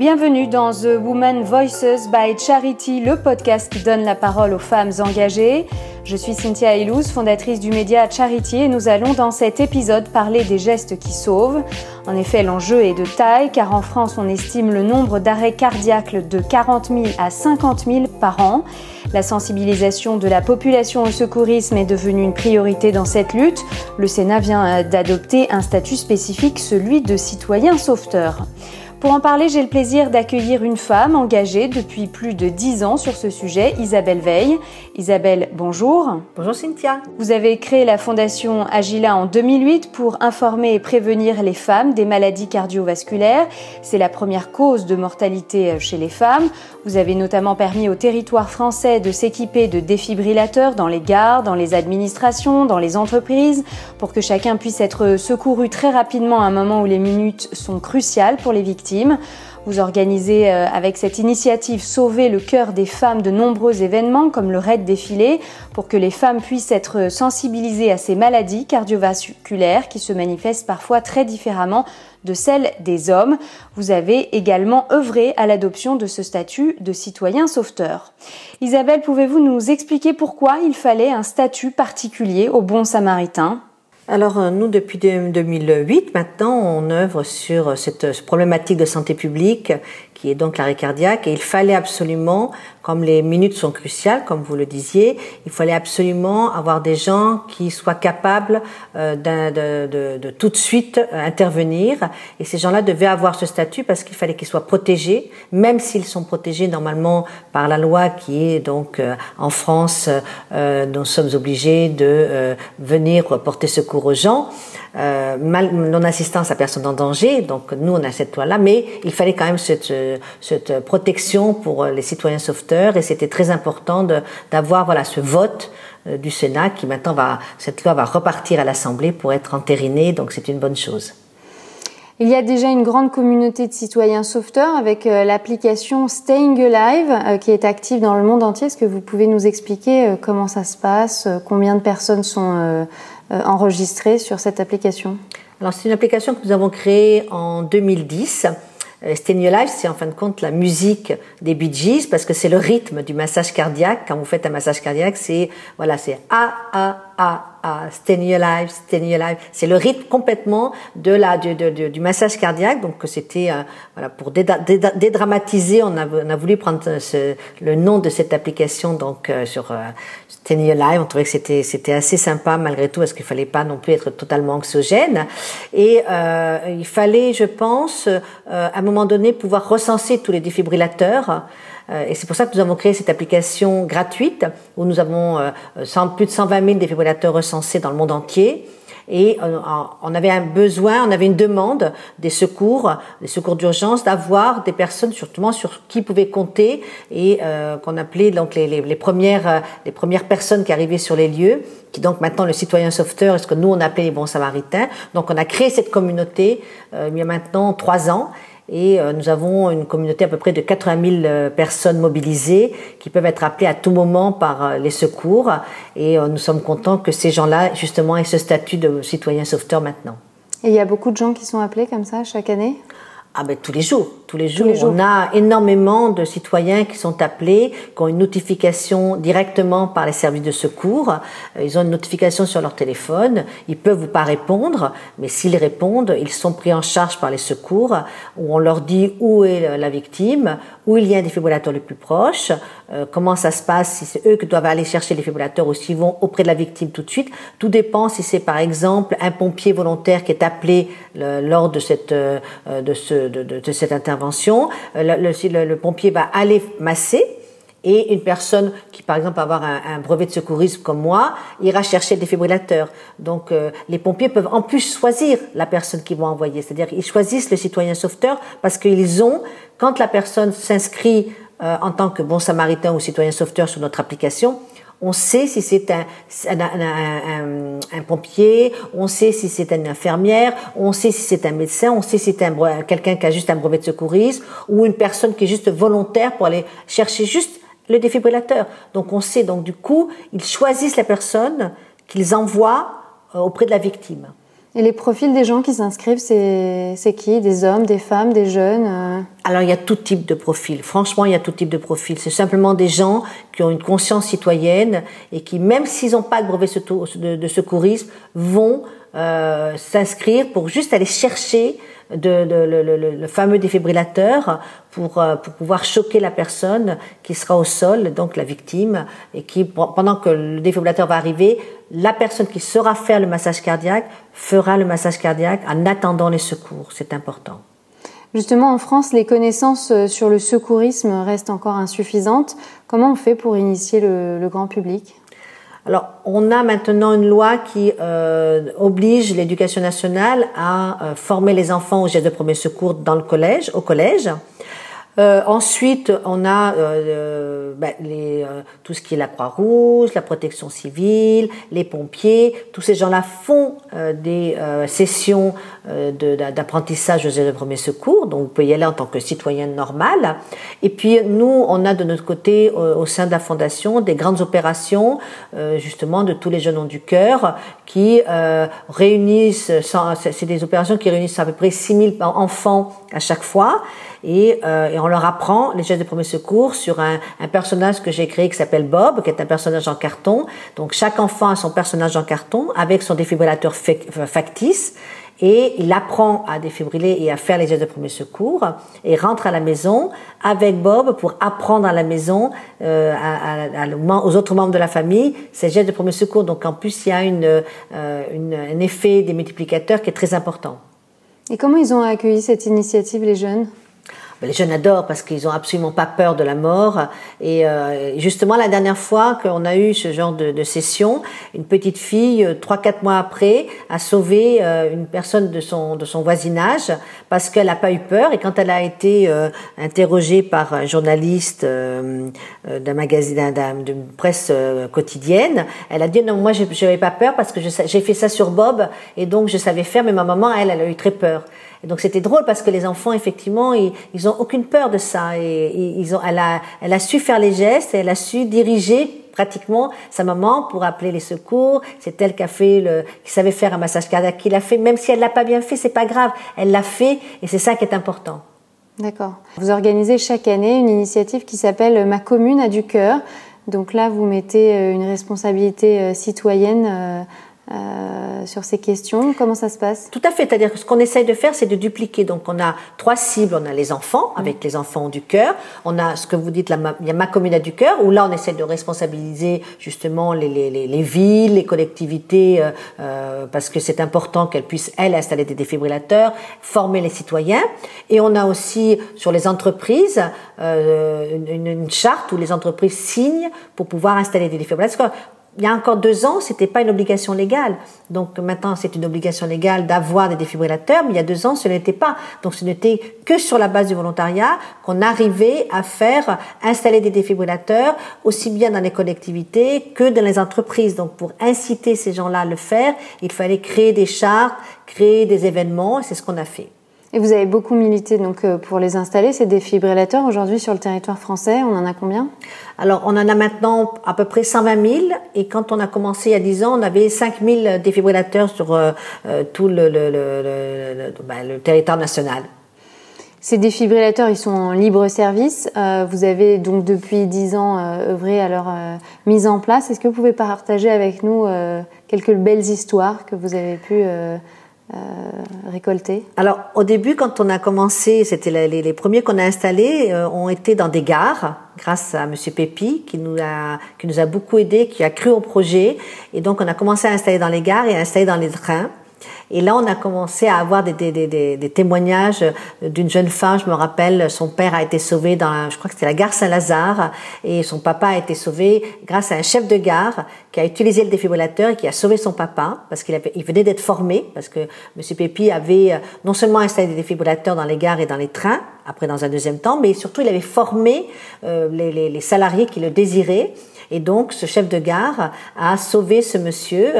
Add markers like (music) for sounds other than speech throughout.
Bienvenue dans The Woman Voices by Charity, le podcast qui donne la parole aux femmes engagées. Je suis Cynthia Ilouz, fondatrice du média Charity, et nous allons dans cet épisode parler des gestes qui sauvent. En effet, l'enjeu est de taille, car en France, on estime le nombre d'arrêts cardiaques de 40 000 à 50 000 par an. La sensibilisation de la population au secourisme est devenue une priorité dans cette lutte. Le Sénat vient d'adopter un statut spécifique, celui de citoyen sauveteur. Pour en parler, j'ai le plaisir d'accueillir une femme engagée depuis plus de dix ans sur ce sujet, Isabelle Veil. Isabelle, bonjour. Bonjour Cynthia. Vous avez créé la fondation Agila en 2008 pour informer et prévenir les femmes des maladies cardiovasculaires. C'est la première cause de mortalité chez les femmes. Vous avez notamment permis au territoire français de s'équiper de défibrillateurs dans les gares, dans les administrations, dans les entreprises, pour que chacun puisse être secouru très rapidement à un moment où les minutes sont cruciales pour les victimes vous organisez euh, avec cette initiative Sauver le cœur des femmes de nombreux événements comme le Raid Défilé pour que les femmes puissent être sensibilisées à ces maladies cardiovasculaires qui se manifestent parfois très différemment de celles des hommes. Vous avez également œuvré à l'adoption de ce statut de citoyen sauveteur. Isabelle, pouvez-vous nous expliquer pourquoi il fallait un statut particulier au bon samaritain? Alors euh, nous, depuis 2008, maintenant, on œuvre sur cette problématique de santé publique qui est donc l'arrêt cardiaque. Et il fallait absolument, comme les minutes sont cruciales, comme vous le disiez, il fallait absolument avoir des gens qui soient capables euh, de, de, de, tout de suite euh, intervenir. Et ces gens-là devaient avoir ce statut parce qu'il fallait qu'ils soient protégés, même s'ils sont protégés normalement par la loi qui est donc euh, en France, nous sommes obligés de venir porter secours aux gens euh, non-assistance à personne en danger. Donc nous, on a cette loi-là, mais il fallait quand même cette, protection pour les citoyens sauveteurs et c'était très important d'avoir voilà ce vote euh, du Sénat qui maintenant va cette loi va repartir à l'Assemblée pour être entérinée. Donc c'est une bonne chose. Il y a déjà une grande communauté de citoyens sauveteurs avec euh, l'application Staying Alive euh, qui est active dans le monde entier. Est-ce que vous pouvez nous expliquer comment ça se passe, combien de personnes sont euh, enregistré sur cette application? Alors c'est une application que nous avons créée en 2010. Euh, Stay Life, c'est en fin de compte la musique des Bee Gees parce que c'est le rythme du massage cardiaque. Quand vous faites un massage cardiaque, c'est voilà, c'est A A A à Stay Alive, Stay Alive. C'est le rythme complètement de la du, du, du massage cardiaque. Donc c'était euh, voilà pour dédramatiser, on a, on a voulu prendre ce, le nom de cette application donc euh, sur euh, Stay Alive. On trouvait que c'était c'était assez sympa malgré tout parce qu'il fallait pas non plus être totalement anxiogène et euh, il fallait, je pense, à un moment donné pouvoir recenser tous les défibrillateurs. Euh, et c'est pour ça que nous avons créé cette application gratuite où nous avons euh, plus de 120 000 défibrillateurs recensés dans le monde entier. Et euh, on avait un besoin, on avait une demande des secours, des secours d'urgence, d'avoir des personnes surtout sur qui pouvaient compter et qu'on appelait donc les, les, les, premières les premières personnes qui arrivaient sur les lieux, qui donc maintenant le citoyen sauveteur, est ce que nous on appelait les bons samaritains. Donc on a créé cette communauté il y a maintenant trois ans et euh, nous avons une communauté à peu près de 80 000 euh, personnes mobilisées qui peuvent être appelées à tout moment par euh, les secours. Et nous sommes contents que ces gens-là, justement, aient ce statut de citoyen sauveteur maintenant. Et il y a beaucoup de gens qui sont appelés comme ça chaque année? Ah ben tous les jours, tous les jours, on a énormément de citoyens qui sont appelés, qui ont une notification directement par les services de secours. Euh, ils ont une notification sur leur téléphone. Ils peuvent pas répondre, mais s'ils répondent, ils sont pris en charge par les secours, où on leur dit où est la victime, où il y a un défibrillateur le plus proche, euh, comment ça se passe, si c'est eux qui doivent aller chercher le défibrillateur ou s'ils vont auprès de la victime tout de suite. Tout dépend si c'est par exemple un pompier volontaire qui est appelé lors de cette euh, de ce de, cette intervention. Euh, le, pompier va aller masser et une personne qui, par exemple, va avoir un, brevet de secourisme comme moi, ira chercher le défibrillateur. Donc, euh, les pompiers peuvent en plus choisir la personne qu'ils vont envoyer. C'est-à-dire qu'ils choisissent le citoyen sauveteur parce qu'ils ont, quand la personne s'inscrit euh, en tant que bon samaritain ou citoyen sauveteur sur notre application, on sait si c'est un, un, pompier, on sait si c'est une infirmière, on sait si c'est un médecin, on sait si c'est un, quelqu'un qui a juste un brevet de secourisme ou une personne qui est juste volontaire pour aller chercher juste le défibrillateur. Donc on sait, donc du coup, ils choisissent la personne qu'ils envoient euh, auprès de la victime. Et les profils des gens qui s'inscrivent, c'est qui? Des hommes, des femmes, des jeunes euh? Alors il y a tout type de profil. Franchement, il y a tout type de profil. C'est simplement des gens qui ont une conscience citoyenne et qui, même s'ils n'ont pas de brevet de secourisme, vont euh, s'inscrire pour juste aller chercher de, le, fameux défibrillateur pour, euh, pour pouvoir choquer la personne qui sera au sol, donc la victime, et qui, pendant que le défibrillateur va arriver, la personne qui saura faire le massage cardiaque fera le massage cardiaque en attendant les secours. C'est important. Justement, en France, les connaissances euh, sur le secourisme restent encore insuffisantes. Comment on fait pour initier le grand public? Alors, on a maintenant une loi qui euh, oblige l'éducation nationale à euh, former les enfants aux gestes de premier secours dans le collège, au collège. Euh, ensuite, on a euh, ben, les, euh, tout ce qui est la Croix-Rouge, la protection civile, les pompiers. Tous ces gens-là font des sessions d'apprentissage aux de premier secours. Donc, vous pouvez y aller en tant que citoyenne normale. Et puis, nous, on a de notre côté, au sein de la Fondation, des grandes opérations, justement, de tous les jeunes du cœur qui réunissent, c'est des opérations qui réunissent à peu près 6000 enfants à chaque fois. Et, euh, et, on leur apprend les gestes de premier secours sur un, un personnage que j'ai créé qui s'appelle Bob, qui est un personnage en carton. Donc chaque enfant a son personnage en carton avec son défibrillateur factice et il apprend à défibriller et à faire les gestes de premier secours et rentre à la maison avec Bob pour apprendre à la maison euh, à, aux autres membres de la famille ces gestes de premier secours. Donc en plus il y a une, euh, une, un effet des multiplicateurs qui est très important. Et comment ils ont accueilli cette initiative les jeunes? Les jeunes adorent parce qu'ils ont absolument pas peur de la mort. Et euh, justement, la dernière fois qu'on a eu ce genre de, de session, une petite fille, euh, trois quatre mois après, a sauvé euh, une personne de son de son voisinage parce qu'elle n'a pas eu peur. Et quand elle a été euh, interrogée par un journaliste d'un magazine, d'une presse quotidienne, elle a dit non, moi je n'avais pas peur parce que j'ai fait ça sur Bob et donc je savais faire. Mais ma maman, elle, elle a eu très peur. Et donc c'était drôle parce que les enfants, effectivement, ils, ils ont aucune peur de ça. Et, ils ont, elle a, elle a su faire les gestes, elle a su diriger pratiquement sa maman pour appeler les secours. C'est elle qui a fait le, qui savait faire un massage cardiaque, qui l'a fait. Même si elle l'a pas bien fait, c'est pas grave. Elle l'a fait, et c'est ça qui est important. D'accord. Vous organisez chaque année une initiative qui s'appelle Ma commune a du cœur. Donc là, vous mettez euh, une responsabilité euh, citoyenne euh, sur ces questions Comment ça se passe? Tout à fait. C'est-à-dire que ce qu'on essaye de faire, c'est de dupliquer. Donc, on a trois cibles. On a les enfants, avec mm. les enfants du cœur. On a ce que vous dites, la, il y a ma commune du cœur, où là, on essaie de responsabiliser justement les, les, les, villes, les collectivités, euh, euh, parce que c'est important qu'elles puissent, elles, installer des défibrillateurs, former les citoyens. Et on a aussi, sur les entreprises, euh, une, une, charte où les entreprises signent pour pouvoir installer des défibrillateurs il y a encore deux ans, c'était pas une obligation légale. Donc maintenant, c'est une obligation légale d'avoir des défibrillateurs, mais il y a deux ans, ce n'était pas. Donc ce n'était que sur la base du volontariat qu'on arrivait à faire installer des défibrillateurs aussi bien dans les collectivités que dans les entreprises. Donc pour inciter ces gens-là à le faire, il fallait créer des chartes, créer des événements, c'est ce qu'on a fait. Et vous avez beaucoup milité donc euh, pour les installer, ces défibrillateurs. Aujourd'hui, sur le territoire français, on en a combien? Alors, on en a maintenant à peu près 120 000. Et quand on a commencé il y a 10 ans, on avait 5 000 défibrillateurs sur euh, euh, tout le, le, le, ben, le, territoire national. Ces défibrillateurs, ils sont en libre service. vous avez donc depuis 10 ans œuvré à leur mise en place. Est-ce que vous pouvez partager avec nous quelques belles histoires que vous avez pu euh, Alors au début, quand on a commencé, c'était les, les, premiers qu'on a installés euh, ont été dans des gares, grâce à Monsieur Pépi qui nous a qui nous a beaucoup aidé, qui a cru au projet, et donc on a commencé à installer dans les gares et à installer dans les trains. Et là, on a commencé à avoir des, des, des, des témoignages d'une jeune femme. Je me rappelle, son père a été sauvé dans, je crois que c'était la gare Saint-Lazare, et son papa a été sauvé grâce à un chef de gare qui a utilisé le défibrillateur et qui a sauvé son papa parce qu'il il venait d'être formé parce que Monsieur Pépi avait euh, non seulement installé des défibrillateurs dans les gares et dans les trains, après dans un deuxième temps, mais surtout il avait formé euh, les, les, les salariés qui le désiraient et donc, ce chef de gare a sauvé ce monsieur.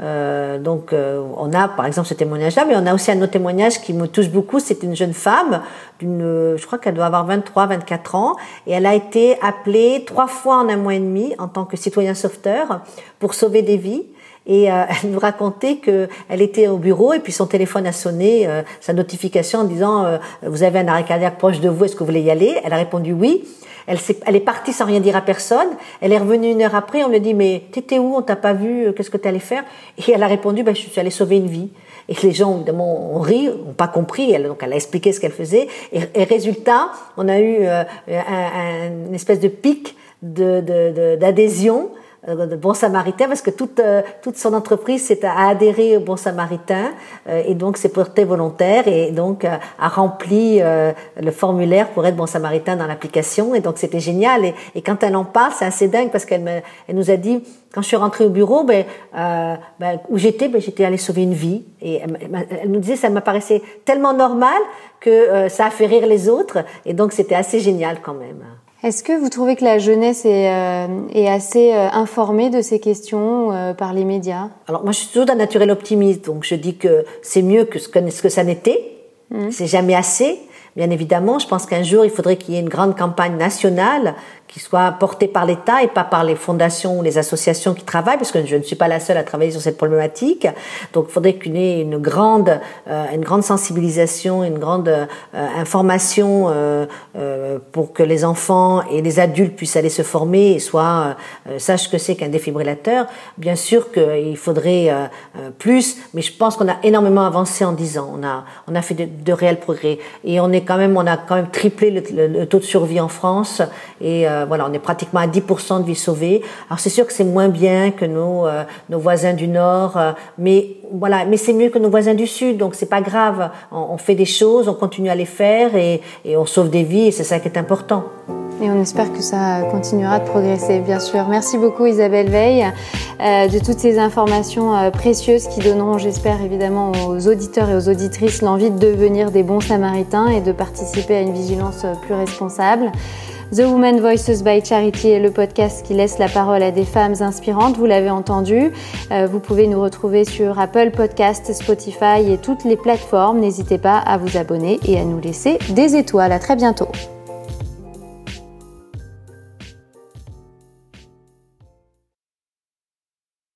Euh, donc, euh, on a par exemple ce témoignage-là, mais on a aussi un autre témoignage qui me touche beaucoup. C'est une jeune femme, d'une, je crois qu'elle doit avoir 23, 24 ans, et elle a été appelée trois fois en un mois et demi en tant que citoyen sauveteur pour sauver des vies. Et euh, (laughs) elle nous racontait que elle était au bureau et puis son téléphone a sonné, euh, sa notification en disant euh, vous avez un arrêt cardiaque proche de vous, est-ce que vous voulez y aller? Elle a répondu oui. Elle, est, elle est partie sans rien dire à personne. Elle est revenue une heure après. On lui a dit mais t'étais où? On t'a pas vu Qu'est-ce que tu allais faire? Et elle a répondu ben, je suis allée sauver une vie. Et les gens évidemment ont ri, n'ont pas compris. Elle, donc elle a expliqué ce qu'elle faisait. Et, et, résultat, on a eu un, un, une espèce de pic d'adhésion. De, de, euh, de Bon Samaritain parce que toute, euh, toute son entreprise s'est adhérée au Bon Samaritain euh, et donc s'est portée volontaire et donc a rempli le formulaire pour être Bon Samaritain dans l'application et donc c'était génial et, et, quand elle en parle c'est assez dingue parce qu'elle elle nous a dit quand je suis rentrée au bureau ben, euh, ben où j'étais ben, j'étais allée sauver une vie et elle, elle nous disait ça m'apparaissait tellement normal que ça a fait rire les autres et donc c'était assez génial quand même. Est-ce que vous trouvez que la jeunesse est, euh, est assez euh, informée de ces questions euh, par les médias? Alors moi je suis toujours d'un naturel optimiste, donc je dis que c'est mieux que ce que, ce que ça n'était. Mmh. C'est jamais assez. Bien évidemment, je pense qu'un jour il faudrait qu'il y ait une grande campagne nationale qui soit porté par l'État et pas par les fondations ou les associations qui travaillent, parce que je ne suis pas la seule à travailler sur cette problématique. Donc, il faudrait qu'il y ait une grande, euh, une grande sensibilisation, une grande euh, information euh, euh, pour que les enfants et les adultes puissent aller se former et soient euh, sachent que c'est qu'un défibrillateur. Bien sûr qu'il faudrait plus, mais je pense qu'on a énormément avancé en 10 ans. On a, on a fait de, de, réels progrès et on est quand même, on a quand même triplé le, le, le taux de survie en France et euh, voilà, on est pratiquement à 10% de vies sauvées. Alors c'est sûr que c'est moins bien que nos euh, nos voisins du nord, euh, mais voilà, mais c'est mieux que nos voisins du sud, donc c'est pas grave. On, fait des choses, on continue à les faire et, on sauve des vies, et c'est ça qui est important. Et on espère que ça continuera de progresser, bien sûr. Merci beaucoup Isabelle Veil euh, de toutes ces informations euh, précieuses qui donneront, j'espère évidemment, aux auditeurs et aux auditrices l'envie de devenir des bons samaritains et de participer à une vigilance plus responsable. The Woman Voices by Charity est le podcast qui laisse la parole à des femmes inspirantes, vous l'avez entendu. Euh, vous pouvez nous retrouver sur Apple Podcast, Spotify et toutes les plateformes. N'hésitez pas à vous abonner et à nous laisser des étoiles. À très bientôt.